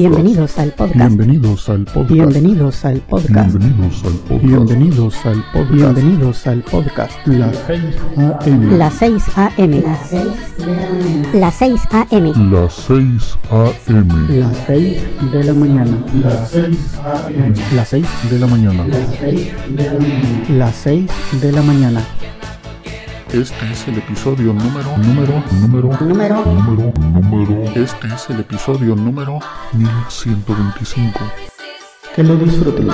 Bienvenidos al podcast. Bienvenidos al podcast. Bienvenidos al podcast. Bienvenidos al podcast. Bienvenidos al podcast. Bienvenidos al podcast. Las 6 AM. Las 6 AM. Las 6 AM. Las 6 AM. Las 6 de la mañana. Las 6 AM. Las 6 de la mañana. Las 6 de la mañana. Las 6 de la mañana. Este es el episodio número, número, número, Número. número, número. Este es el episodio número 1125. Que lo disfruten.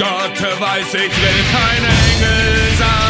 Gott weiß, ich will kein Engel sein.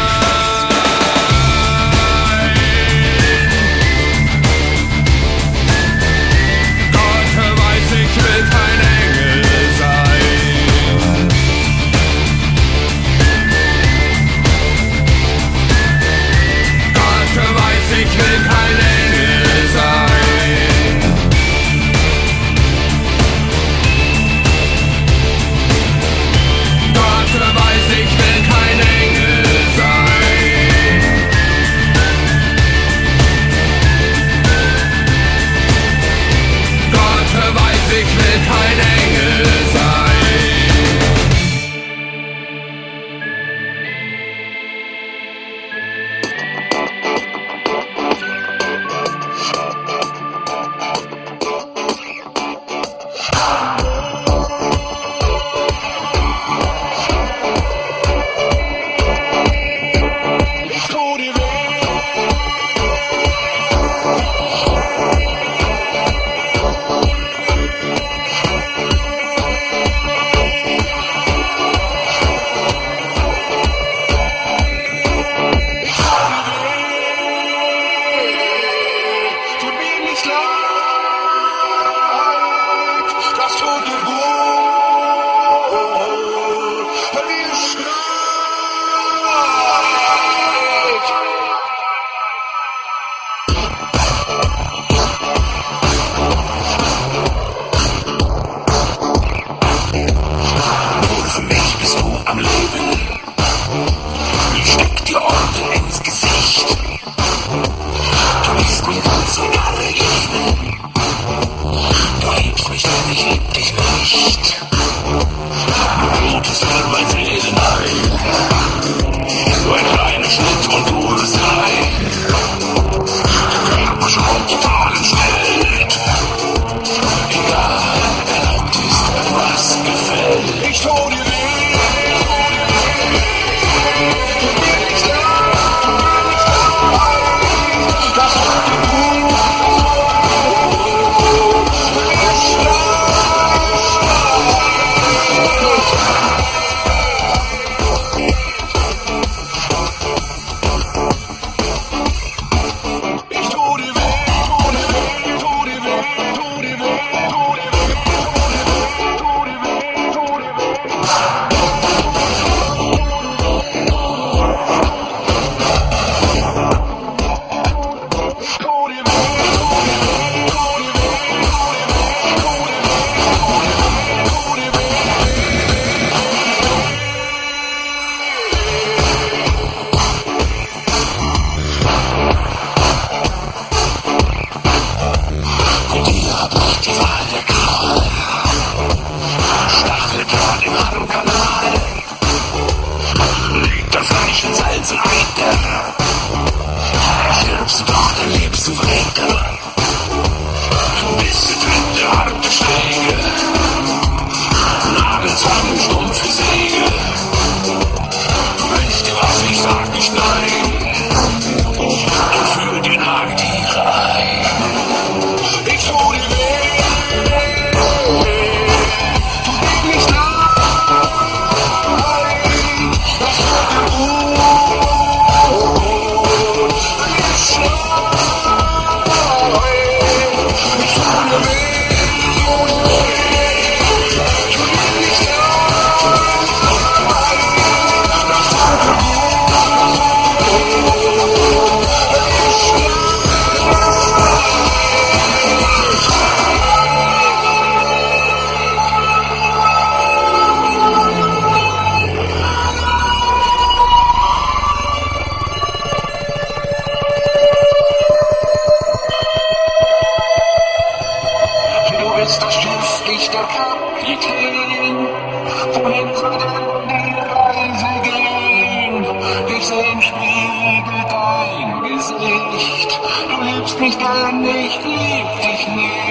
Sag's nicht an, ich lieb dich nicht.